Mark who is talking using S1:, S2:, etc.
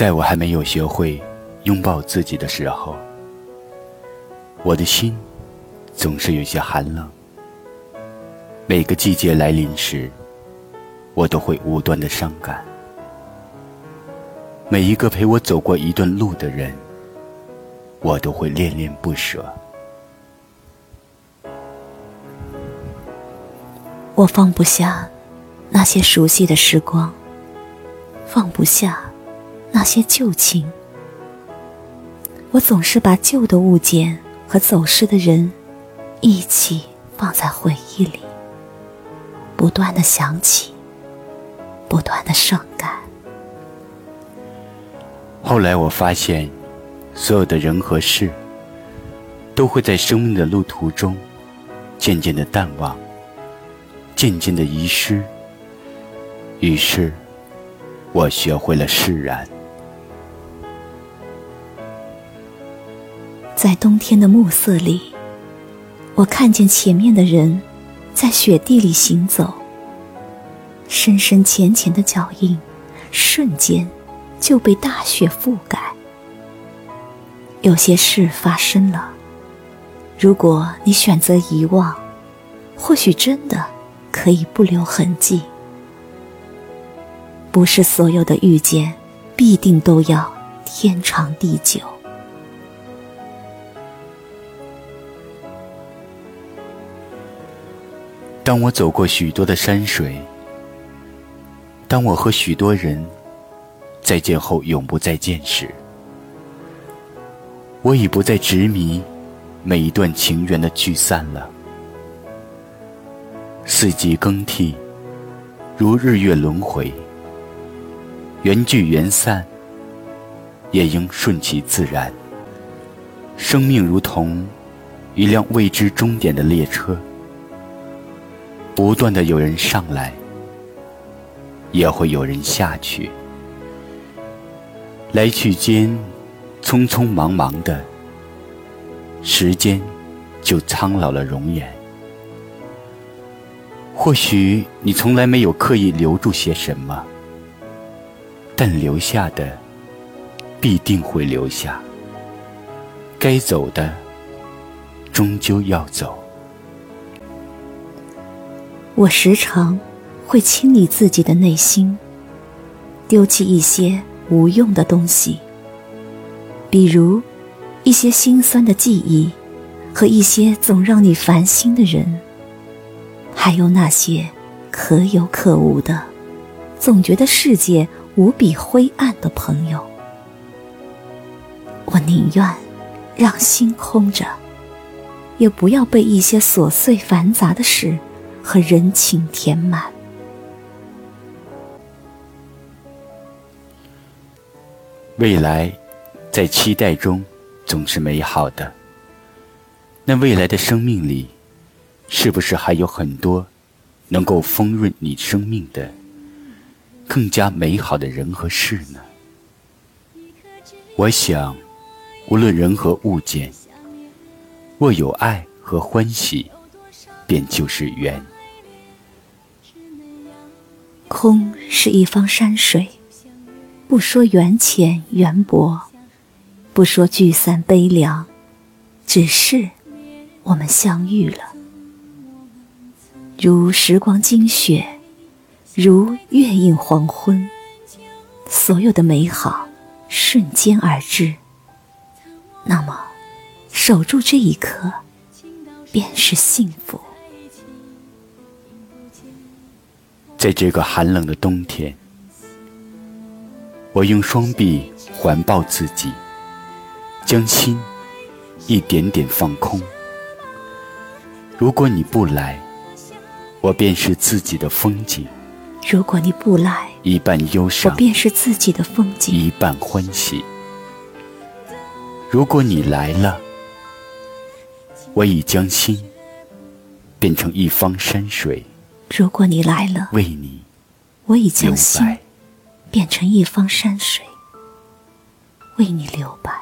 S1: 在我还没有学会拥抱自己的时候，我的心总是有些寒冷。每个季节来临时，我都会无端的伤感。每一个陪我走过一段路的人，我都会恋恋不舍。
S2: 我放不下那些熟悉的时光，放不下那些旧情。我总是把旧的物件和走失的人一起放在回忆里，不断的想起，不断的伤感。
S1: 后来我发现，所有的人和事，都会在生命的路途中，渐渐的淡忘，渐渐的遗失。于是，我学会了释然。
S2: 在冬天的暮色里，我看见前面的人，在雪地里行走，深深浅浅的脚印，瞬间。就被大雪覆盖。有些事发生了，如果你选择遗忘，或许真的可以不留痕迹。不是所有的遇见，必定都要天长地久。
S1: 当我走过许多的山水，当我和许多人。再见后永不再见时，我已不再执迷每一段情缘的聚散了。四季更替，如日月轮回，缘聚缘散，也应顺其自然。生命如同一辆未知终点的列车，不断的有人上来，也会有人下去。来去间，匆匆忙忙的，时间就苍老了容颜。或许你从来没有刻意留住些什么，但留下的必定会留下。该走的，终究要走。
S2: 我时常会清理自己的内心，丢弃一些。无用的东西，比如一些心酸的记忆，和一些总让你烦心的人，还有那些可有可无的，总觉得世界无比灰暗的朋友。我宁愿让心空着，也不要被一些琐碎繁杂的事和人情填满。
S1: 未来，在期待中总是美好的。那未来的生命里，是不是还有很多能够丰润你生命的、更加美好的人和事呢？我想，无论人和物件，若有爱和欢喜，便就是缘。
S2: 空是一方山水。不说缘浅缘薄，不说聚散悲凉，只是我们相遇了。如时光惊雪，如月映黄昏，所有的美好瞬间而至。那么，守住这一刻，便是幸福。
S1: 在这个寒冷的冬天。我用双臂环抱自己，将心一点点放空。如果你不来，我便是自己的风景；
S2: 如果你不来，
S1: 一半忧伤，
S2: 我便是自己的风景；
S1: 一半欢喜。如果你来了，我已将心变成一方山水；
S2: 如果你来了，
S1: 为你，
S2: 我已将心。变成一方山水，为你留白。